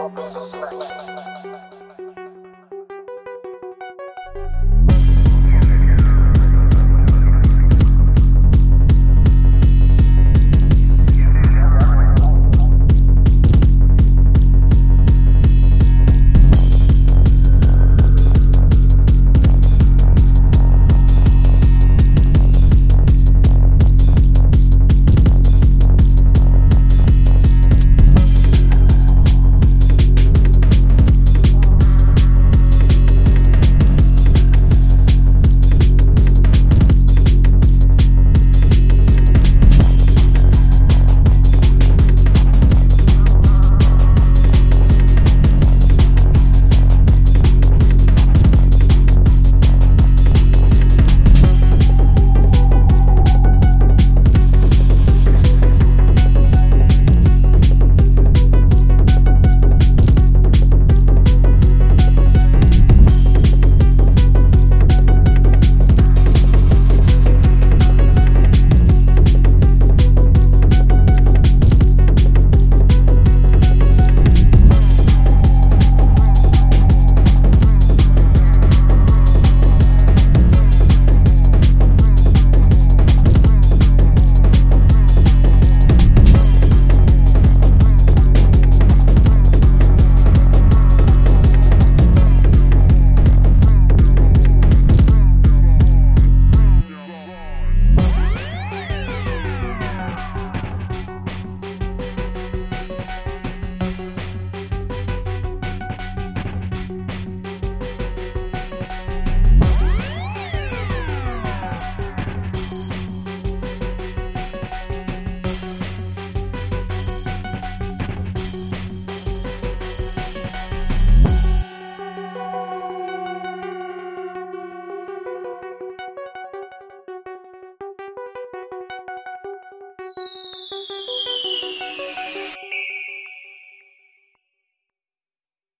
Oh,